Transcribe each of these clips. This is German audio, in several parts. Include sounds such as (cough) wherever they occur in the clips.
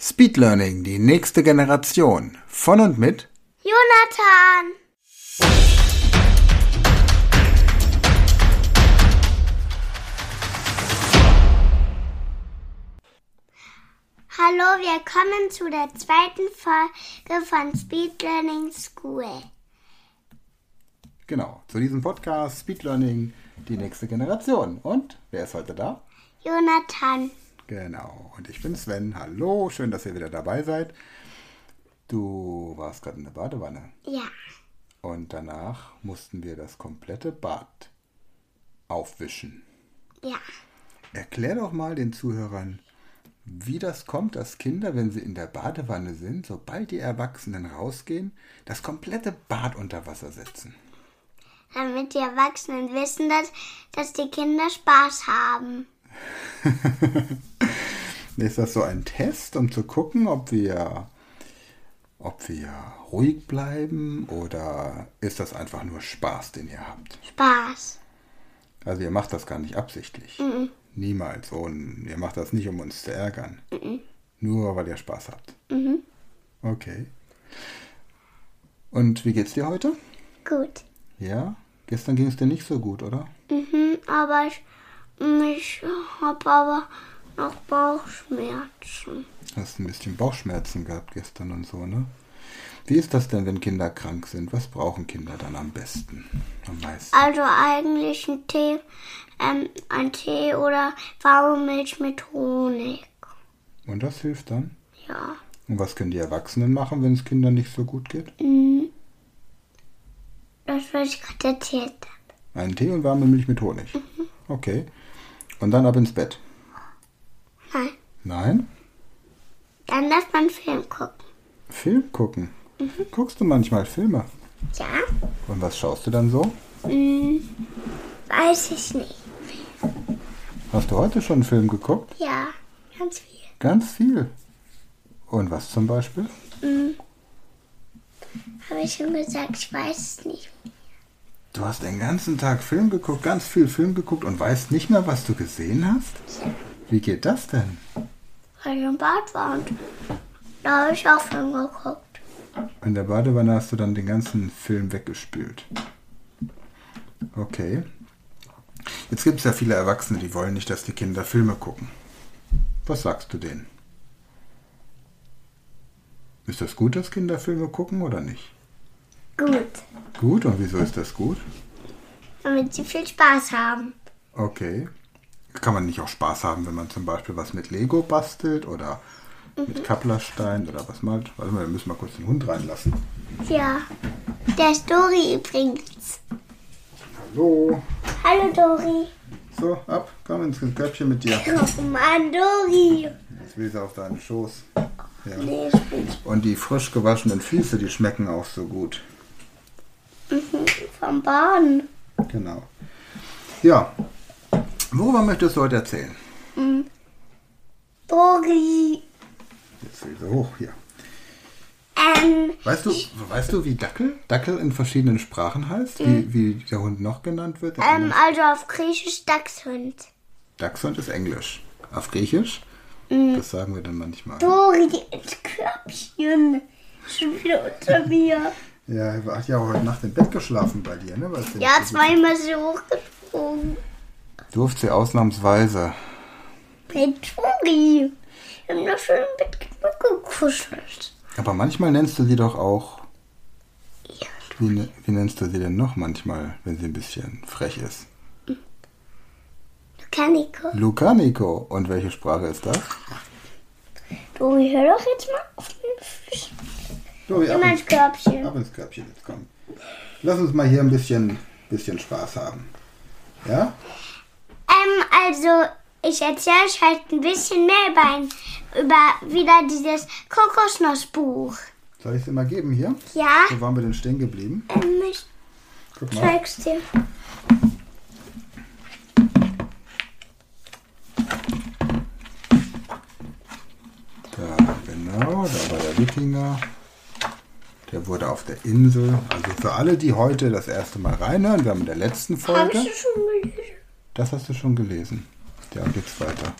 Speed Learning, die nächste Generation. Von und mit Jonathan. Hallo, wir kommen zu der zweiten Folge von Speed Learning School. Genau, zu diesem Podcast Speed Learning, die nächste Generation. Und wer ist heute da? Jonathan. Genau, und ich bin Sven. Hallo, schön, dass ihr wieder dabei seid. Du warst gerade in der Badewanne Ja. und danach mussten wir das komplette Bad aufwischen. Ja. Erklär doch mal den Zuhörern, wie das kommt, dass Kinder, wenn sie in der Badewanne sind, sobald die Erwachsenen rausgehen, das komplette Bad unter Wasser setzen. Damit die Erwachsenen wissen, dass, dass die Kinder Spaß haben. (laughs) Ist das so ein Test, um zu gucken, ob wir, ob wir ruhig bleiben oder ist das einfach nur Spaß, den ihr habt? Spaß. Also ihr macht das gar nicht absichtlich. Niemals. Und ihr macht das nicht, um uns zu ärgern. Nur weil ihr Spaß habt. Okay. Und wie geht's dir heute? Gut. Ja? Gestern ging es dir nicht so gut, oder? Mhm, aber ich, ich habe aber noch Bauchschmerzen. Hast ein bisschen Bauchschmerzen gehabt gestern und so, ne? Wie ist das denn, wenn Kinder krank sind? Was brauchen Kinder dann am besten? Am meisten? Also eigentlich ein Tee, ähm, ein Tee oder warme Milch mit Honig. Und das hilft dann? Ja. Und was können die Erwachsenen machen, wenn es Kindern nicht so gut geht? Mhm. Das, was ich gerade erzählt habe. Einen Tee und warme Milch mit Honig. Okay. Und dann ab ins Bett. Nein. Nein? Dann darf man Film gucken. Film gucken. Guckst du manchmal Filme? Ja? Und was schaust du dann so? Mhm. Weiß ich nicht. Hast du heute schon einen Film geguckt? Ja, ganz viel. Ganz viel. Und was zum Beispiel? Mhm. Habe ich schon gesagt, ich weiß es nicht. Du hast den ganzen Tag Film geguckt, ganz viel Film geguckt und weißt nicht mehr, was du gesehen hast? Wie geht das denn? Weil ich im Bad war und da habe ich auch Film geguckt. In der Badewanne hast du dann den ganzen Film weggespült. Okay. Jetzt gibt es ja viele Erwachsene, die wollen nicht, dass die Kinder Filme gucken. Was sagst du denen? Ist das gut, dass Kinder Filme gucken oder nicht? Gut, Gut, und wieso ist das gut? damit sie viel Spaß haben. Okay. Kann man nicht auch Spaß haben, wenn man zum Beispiel was mit Lego bastelt oder mit Kapplerstein oder was malt? Warte mal, wir müssen mal kurz den Hund reinlassen. Ja, der ist Dori übrigens. Hallo. Hallo Dori. So, ab, komm ins Köpfchen mit dir. Oh Mann, Dori. Jetzt will sie auf deinen Schoß. Ja. Nee, ich bin Und die frisch gewaschenen Füße, die schmecken auch so gut. Vom Baden. Genau. Ja. Worüber möchtest du heute erzählen? Dori. Jetzt will sie hoch hier. Ähm, Weißt du, weißt du, wie Dackel? Dackel in verschiedenen Sprachen heißt? Wie, wie der Hund noch genannt wird? ähm, also auf Griechisch Dachshund. Dachshund ist Englisch. Auf Griechisch? Das sagen wir dann manchmal. Dori, ins Körbchen. Schon wieder unter mir. Ja, er hat ja auch heute Nacht im Bett geschlafen bei dir, ne? Weißt du, Ja, zweimal so hochgesprungen. Durfte sie ausnahmsweise. Hey, Dori. Wir haben doch schon im Bett genug gekuschelt. Aber manchmal nennst du sie doch auch. Ja, Wie, ne- wie nennst du sie denn noch manchmal, wenn sie ein bisschen frech ist? Kaniko. Lucaniko. Und welche Sprache ist das? Dori, hör doch jetzt mal auf den Füßen. Dori, Immer ins Körbchen. ab ins Körbchen jetzt, komm. Lass uns mal hier ein bisschen, bisschen Spaß haben. Ja? Ähm, also, ich erzähle euch halt ein bisschen mehr über, ein, über wieder dieses Kokosnussbuch. Soll ich es mal geben hier? Ja? Wo waren wir denn stehen geblieben? Ähm, ich Guck mal. zeig's dir. Da, genau, da war der Wikinger. Der wurde auf der Insel. Also für alle, die heute das erste Mal reinhören, wir haben in der letzten Folge. ich schon gelesen. Das hast du schon gelesen. Ja, jetzt weiter.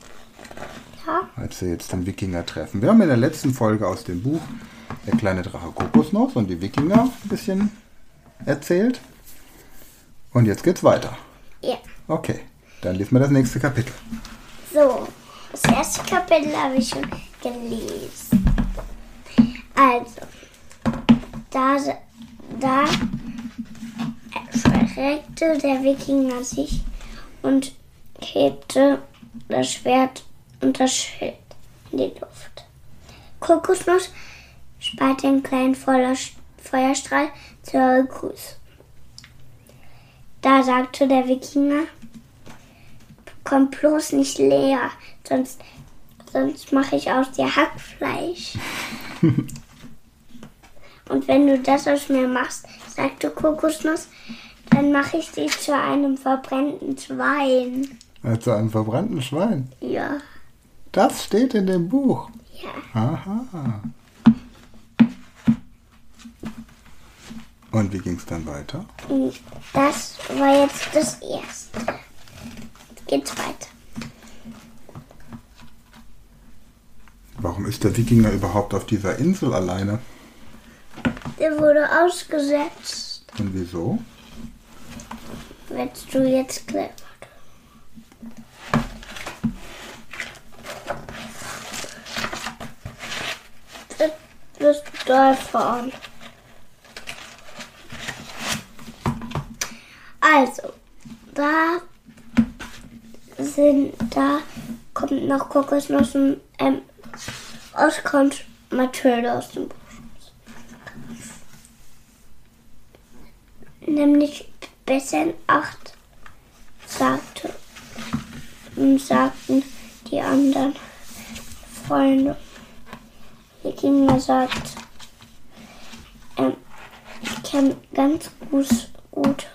Ja. als sie jetzt den Wikinger treffen. Wir haben in der letzten Folge aus dem Buch Der kleine Drache Kokosnuss und die Wikinger ein bisschen erzählt. Und jetzt geht's weiter. Ja. Okay, dann lesen wir das nächste Kapitel. So, das erste Kapitel habe ich schon gelesen. Also, da, da verreckte der Wikinger sich und hebte das Schwert und das Schild in die Luft. Kokosnuss spart den kleinen Feuer- Feuerstrahl zur Grüße. Da sagte der Wikinger, komm bloß nicht leer, sonst, sonst mache ich aus dir Hackfleisch. (laughs) Und wenn du das aus mir machst, sagte Kokosnuss, dann mache ich dich zu einem verbrannten Schwein. Also einem verbrannten Schwein. Ja, Das steht in dem Buch. ja. Aha. Und wie ging's dann weiter? Das war jetzt das Erste. Jetzt geht's weiter. Warum ist der Wikinger überhaupt auf dieser Insel alleine? Der wurde ausgesetzt. Und wieso? Willst du jetzt clever? Das wirst du da erfahren. Also, da sind, da kommt noch Kokosnussen, ähm, auskommt Mathilde aus dem Buch. 13, 8, sagte, sagten die anderen Freunde. Regina sagt, ähm, ich kann ganz gut, gut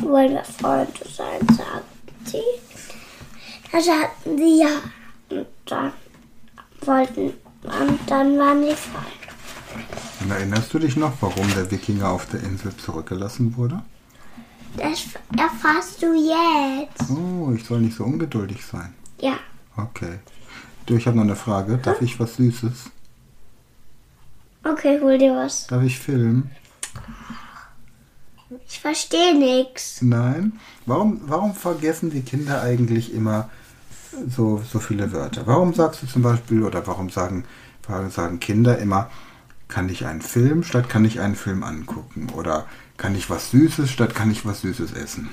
wollen wir Freunde sein, sagten sie. Da sagten sie ja. Und dann wollten, und dann waren sie Freunde. Und erinnerst du dich noch, warum der Wikinger auf der Insel zurückgelassen wurde? Das erfährst du jetzt. Oh, ich soll nicht so ungeduldig sein. Ja. Okay. Du, ich habe noch eine Frage. Darf ich was Süßes? Okay, hol dir was. Darf ich filmen? Ich verstehe nichts. Nein. Warum, warum vergessen die Kinder eigentlich immer so, so viele Wörter? Warum sagst du zum Beispiel, oder warum sagen, warum sagen Kinder immer, kann ich einen Film statt kann ich einen Film angucken? Oder kann ich was Süßes statt kann ich was Süßes essen?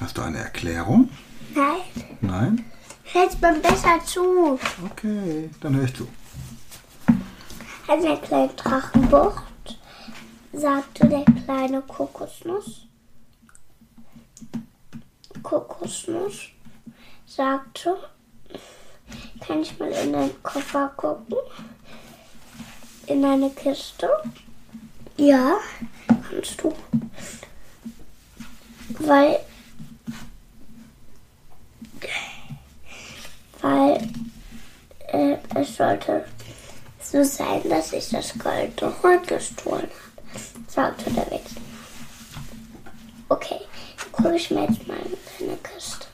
Hast du eine Erklärung? Nein. Nein? Hältst mir besser zu. Okay, dann höre ich zu. Als der kleine Drachenbucht sagte der kleine Kokosnuss. Kokosnuss sagte, kann ich mal in deinen Koffer gucken? In deine Kiste? Ja, kannst du. Weil weil äh, es sollte so sein, dass ich das Gold gestohlen habe, sagte der Wikinger. Okay, gucke ich mir jetzt mal in deine Kiste.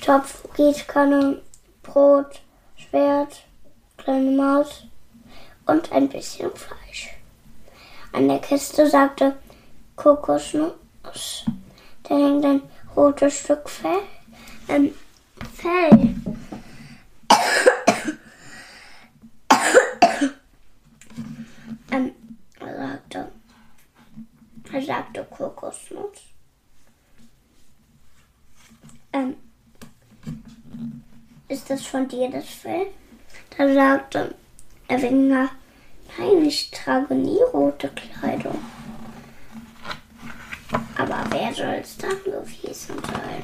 Topf, Gießkanne, Brot, Schwert, kleine Maus und ein bisschen Fleisch. An der Kiste sagte Kokosnuss. Da hängt ein rotes Stück Fell. Ähm, Fell. ähm, sagte, er sagte Kokosnuss. Ähm, ist das von dir das Fell? Da sagte der Winger, nein, ich trage nie rote Kleidung. Aber wer soll es dann gewesen sein?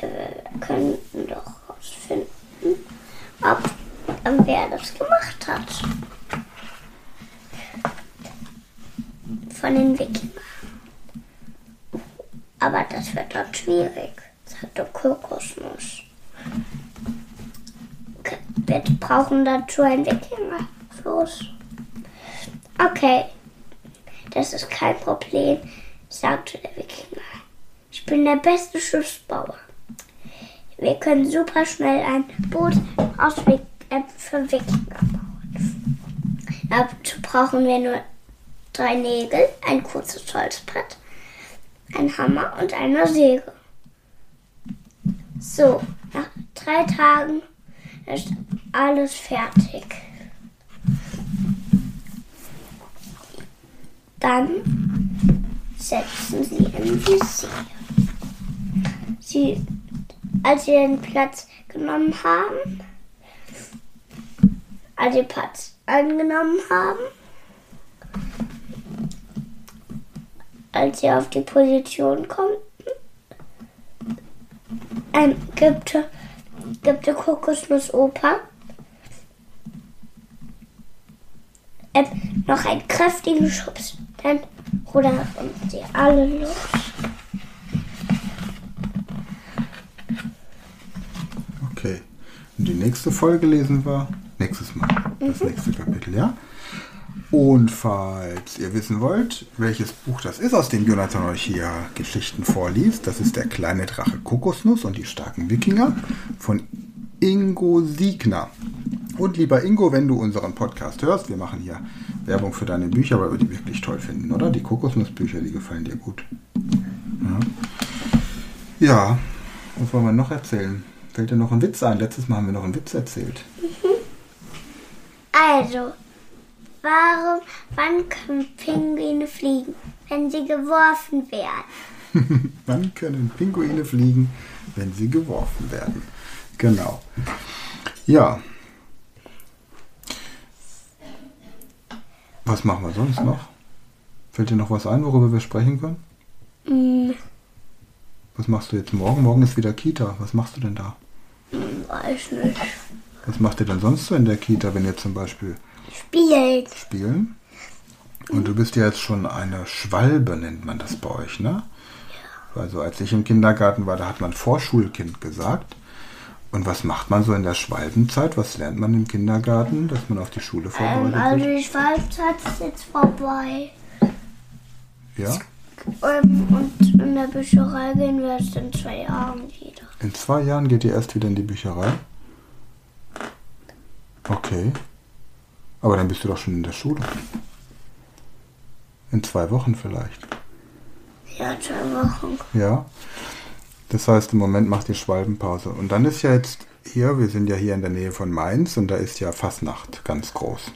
Wir könnten doch rausfinden, ob wer das gemacht hat. Von den Wikingern. Aber das wird dort schwierig, sagte Kokosnuss. Wir brauchen dazu ein Wikingerfloß. Okay, das ist kein Problem. sagte der Wikinger. Ich bin der beste Schiffsbauer. Wir können super schnell ein Boot aus Wik äh, für Wikinger bauen. Dazu brauchen wir nur drei Nägel, ein kurzes Holzbrett, ein Hammer und eine Säge. So, nach drei Tagen ist alles fertig. Dann setzen sie in die See. Sie, als sie den Platz genommen haben, als sie Platz angenommen haben, als sie auf die Position konnten, ähm, gibt, gibt der Kokosnuss Opa ähm, noch einen kräftigen Schubs. Dann rudern sie alle los. Okay. Und die nächste Folge lesen wir nächstes Mal. Das nächste Kapitel, ja? Und falls ihr wissen wollt, welches Buch das ist, aus dem Jonathan euch hier Geschichten vorliest, das ist Der kleine Drache Kokosnuss und die starken Wikinger von Ingo Siegner. Und lieber Ingo, wenn du unseren Podcast hörst, wir machen hier Werbung für deine Bücher, weil wir die wirklich toll finden, oder? Die Kokosnussbücher, die gefallen dir gut. Ja. ja, was wollen wir noch erzählen? Fällt dir noch ein Witz ein? Letztes Mal haben wir noch einen Witz erzählt. Also, warum, wann können Pinguine fliegen? Wenn sie geworfen werden. (laughs) Wann können Pinguine fliegen, wenn sie geworfen werden? Genau. Ja. Was machen wir sonst noch? Fällt dir noch was ein, worüber wir sprechen können? Hm, Was machst du jetzt morgen? Morgen ist wieder Kita. Was machst du denn da? weiß nicht. Was macht ihr denn sonst so in der Kita, wenn ihr zum Beispiel Spielt. spielen? Und du bist ja jetzt schon eine Schwalbe, nennt man das bei euch, ne? Also als ich im Kindergarten war, da hat man Vorschulkind gesagt. Und was macht man so in der Schwalbenzeit? Was lernt man im Kindergarten, dass man auf die Schule Ähm, vorbereitet also wird? die Schwalbzeit ist jetzt vorbei. Ja? Ähm, und in der Bücherei gehen wir erst in zwei Jahren wieder. In zwei Jahren geht ihr erst wieder in die Bücherei? Okay. Aber dann bist du doch schon in der Schule. In zwei Wochen vielleicht. Ja, zwei Wochen. Ja. Das heißt, im Moment macht ihr Schwalbenpause. Und dann ist ja jetzt hier, wir sind ja hier in der Nähe von Mainz und da ist ja Fasnacht ganz groß.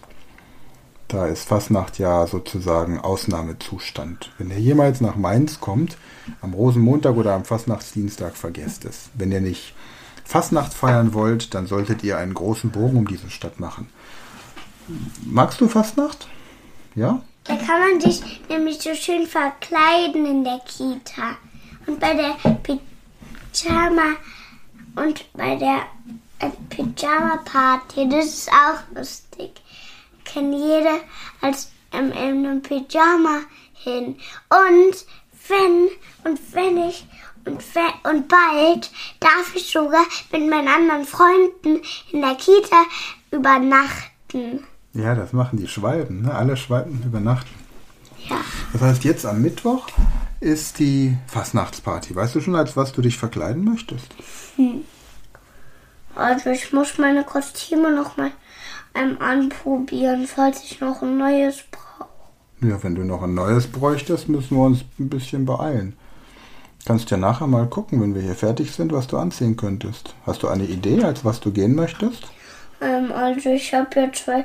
Da ist Fasnacht ja sozusagen Ausnahmezustand. Wenn ihr jemals nach Mainz kommt, am Rosenmontag oder am Fastnachtsdienstag, vergesst es. Wenn ihr nicht Fastnacht feiern wollt, dann solltet ihr einen großen Bogen um diese Stadt machen. Magst du Fastnacht? Ja? Da kann man sich nämlich so schön verkleiden in der Kita. Und bei der Pyjama und bei der äh, Pyjama-Party, das ist auch lustig. Kann jeder als ähm, in einem Pyjama hin. Und wenn, und wenn ich, und, we- und bald darf ich sogar mit meinen anderen Freunden in der Kita übernachten. Ja, das machen die Schwalben. Ne? Alle Schwalben übernachten. Ja. Das heißt, jetzt am Mittwoch ist die Fastnachtsparty. Weißt du schon, als was du dich verkleiden möchtest? Also ich muss meine Kostüme noch mal ähm, anprobieren, falls ich noch ein neues brauche. Ja, wenn du noch ein neues bräuchtest, müssen wir uns ein bisschen beeilen. Kannst ja nachher mal gucken, wenn wir hier fertig sind, was du anziehen könntest. Hast du eine Idee, als was du gehen möchtest? Ähm, also ich habe ja zwei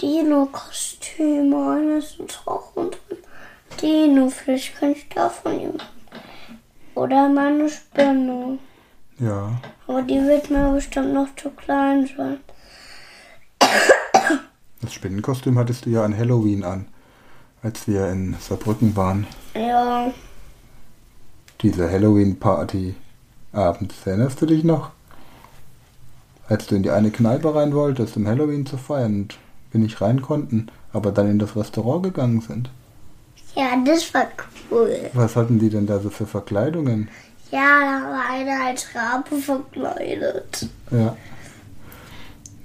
Dino-Kostüme. Eines ist und ein Dino. Vielleicht kann ich davon nehmen. Oder meine Spinne. Ja. Aber die wird mir bestimmt noch zu klein sein. Das Spinnenkostüm hattest du ja an Halloween an, als wir in Saarbrücken waren. Ja, Diese Halloween-Party abends. Erinnerst du dich noch? Als du in die eine Kneipe rein wolltest, um Halloween zu feiern und wir nicht rein konnten, aber dann in das Restaurant gegangen sind. Ja, das war cool. Was hatten die denn da so für Verkleidungen? Ja, da war einer als Rabe verkleidet. Ja.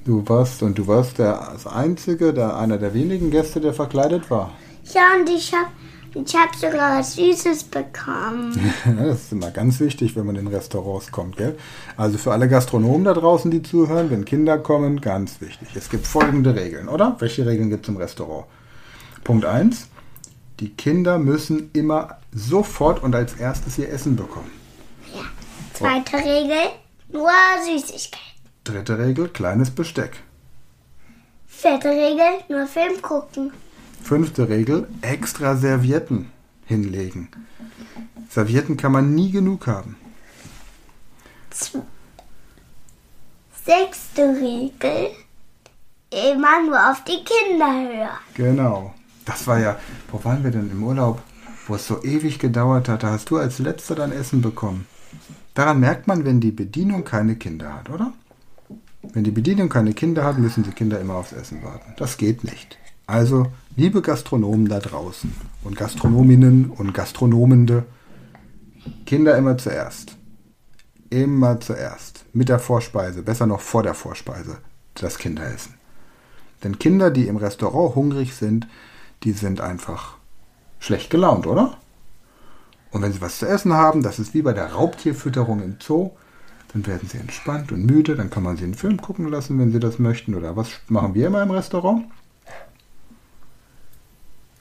Du warst und du warst der das einzige, der einer der wenigen Gäste, der verkleidet war. Ja, und ich habe Ich habe sogar was Süßes bekommen. (laughs) das ist immer ganz wichtig, wenn man in Restaurants kommt, gell? Also für alle Gastronomen da draußen, die zuhören, wenn Kinder kommen, ganz wichtig. Es gibt folgende Regeln, oder? Welche Regeln gibt es im Restaurant? Punkt 1. Die Kinder müssen immer sofort und als erstes ihr Essen bekommen. Ja. Zweite Regel, nur Süßigkeit. Dritte Regel, kleines Besteck. Vierte Regel, nur Film gucken. Fünfte Regel, extra Servietten hinlegen. Servietten kann man nie genug haben. Z Sechste Regel, immer nur auf die Kinder hören. Genau. Das war ja, wo waren wir denn im Urlaub, wo es so ewig gedauert hat, da hast du als letzter dein Essen bekommen. Daran merkt man, wenn die Bedienung keine Kinder hat, oder? Wenn die Bedienung keine Kinder hat, müssen die Kinder immer aufs Essen warten. Das geht nicht. Also, liebe Gastronomen da draußen und Gastronominnen und Gastronomende, Kinder immer zuerst. Immer zuerst. Mit der Vorspeise, besser noch vor der Vorspeise, das Kinderessen. Denn Kinder, die im Restaurant hungrig sind, die sind einfach schlecht gelaunt, oder? Und wenn sie was zu essen haben, das ist wie bei der Raubtierfütterung im Zoo, dann werden sie entspannt und müde, dann kann man sie einen Film gucken lassen, wenn sie das möchten. Oder was machen wir immer im Restaurant?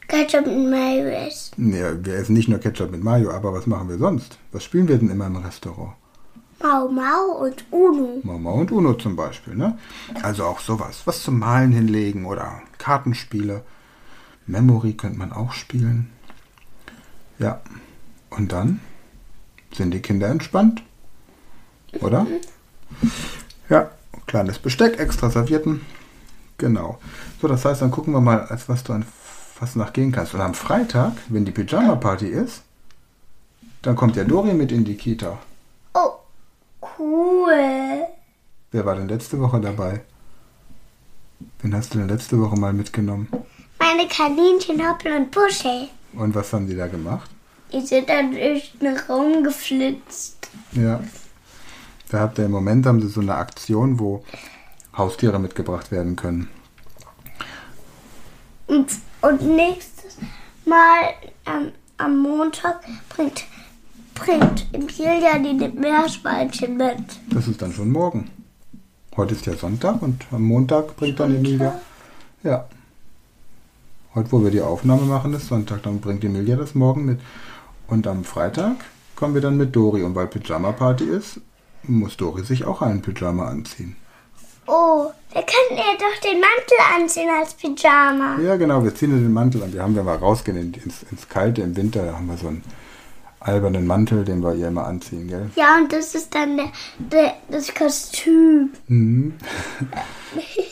Ketchup und Mayo essen. Ja, wir essen nicht nur Ketchup mit Mayo, aber was machen wir sonst? Was spielen wir denn immer im Restaurant? Mau Mau und Uno. Mau Mau und Uno zum Beispiel, ne? Also auch sowas. Was zum Malen hinlegen oder Kartenspiele. Memory könnte man auch spielen. Ja. Und dann sind die Kinder entspannt. Oder? (laughs) Ja, kleines Besteck, extra Servietten. Genau. So, das heißt, dann gucken wir mal, als was du an Fastnacht gehen kannst. Und am Freitag, wenn die Pyjama-Party ist, dann kommt der Dori mit in die Kita. Oh, cool. Wer war denn letzte Woche dabei? Wen hast du denn letzte Woche mal mitgenommen? Kaninchen Hoppel und Puschel. Und was haben die da gemacht? Die sind dann durch den Raum geflitzt. Ja. Da habt ihr im Moment haben sie so eine Aktion, wo Haustiere mitgebracht werden können. Und, und nächstes Mal ähm, am Montag bringt, bringt Emilia die Meerschweinchen mit. Das ist dann schon morgen. Heute ist ja Sonntag und am Montag bringt dann Emilia. Ja. Heute, wo wir die Aufnahme machen, ist Sonntag. Dann bringt Emilia das morgen mit. Und am Freitag kommen wir dann mit Dori. Und weil Pyjama-Party ist, muss Dori sich auch einen Pyjama anziehen. Oh, wir können ihr doch den Mantel anziehen als Pyjama. Ja, genau, wir ziehen den Mantel an. Wir haben, wenn wir rausgehen in- ins, ins Kalte im Winter, da haben wir so einen albernen Mantel, den wir ihr immer anziehen, gell? Ja, und das ist dann der, der, das Kostüm. Mhm. (laughs)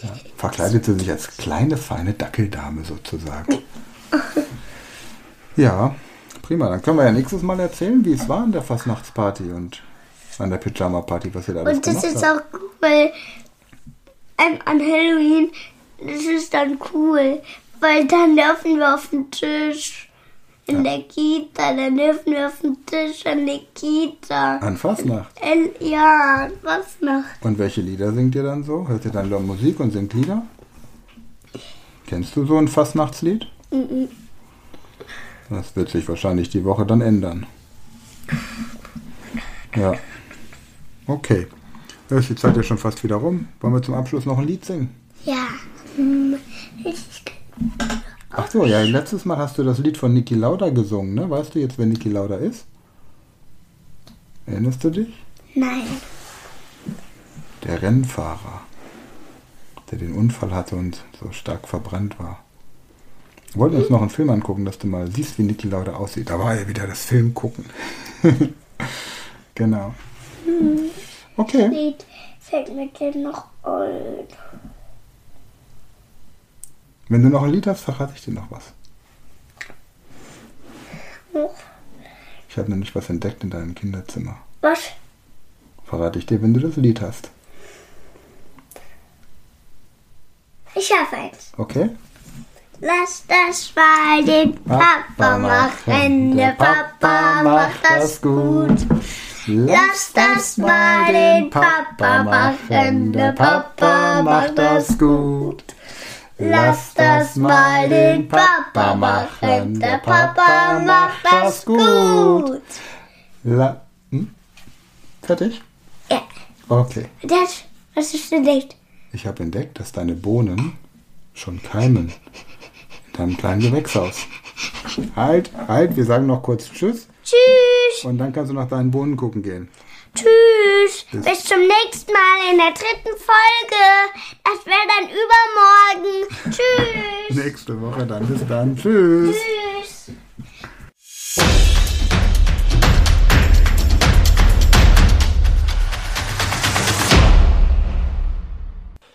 ja, verkleidet sie sich als kleine, feine Dackeldame sozusagen. Ja, prima. Dann können wir ja nächstes Mal erzählen, wie es war an der Fastnachtsparty und an der Pyjama-Party, was ihr da alles Und das ist habt. auch cool. Ähm, an Halloween, das ist dann cool. Weil dann dürfen wir auf den Tisch in der Kita. Dann dürfen wir auf den Tisch an der Kita. An Fastnacht. El ja, was noch? Und welche Lieder singt ihr dann so? Hört ihr dann nur Musik und singt Lieder? Kennst du so ein Fastnachtslied? Mhm. Das wird sich wahrscheinlich die Woche dann ändern. Ja. Okay. Ja, ist die Zeit ja schon fast wieder rum. Wollen wir zum Abschluss noch ein Lied singen? Ja. Hm, Ich, Ach so, ja, letztes Mal hast du das Lied von Niki Lauda gesungen, ne? Weißt du jetzt, wer Niki Lauda ist? Erinnerst du dich? nein. Der Rennfahrer, der den Unfall hatte und so stark verbrannt war. Wir wollten uns noch einen Film angucken, dass du mal siehst, wie Niki Lauda aussieht. Da war ja wieder das Film gucken. (laughs) genau. Okay. Lied fällt mir noch ein. Wenn du noch ein Lied hast, verrate ich dir noch was. Ich habe nämlich was entdeckt in deinem Kinderzimmer. Was? Verrate ich dir, wenn du das Lied hast. Ich habe eins. Okay? Lass das mal den Papa machen. Der Papa macht das gut. Lass das mal den Papa machen. Der Papa macht das gut. Lass das mal den Papa machen. Der Papa macht das gut. La hm? Fertig? Ja, Okay. das, was ist denn nicht? Ich habe entdeckt, dass deine Bohnen schon keimen. In deinem kleinen Gewächshaus. Halt, halt, wir sagen noch kurz Tschüss Tschüss, und dann kannst du nach deinen Bohnen gucken gehen. Tschüss. Bis, bis zum nächsten Mal in der dritten Folge. Das wäre dann übermorgen. Tschüss. Nächste Woche dann. Bis dann. Tschüss. Tschüss.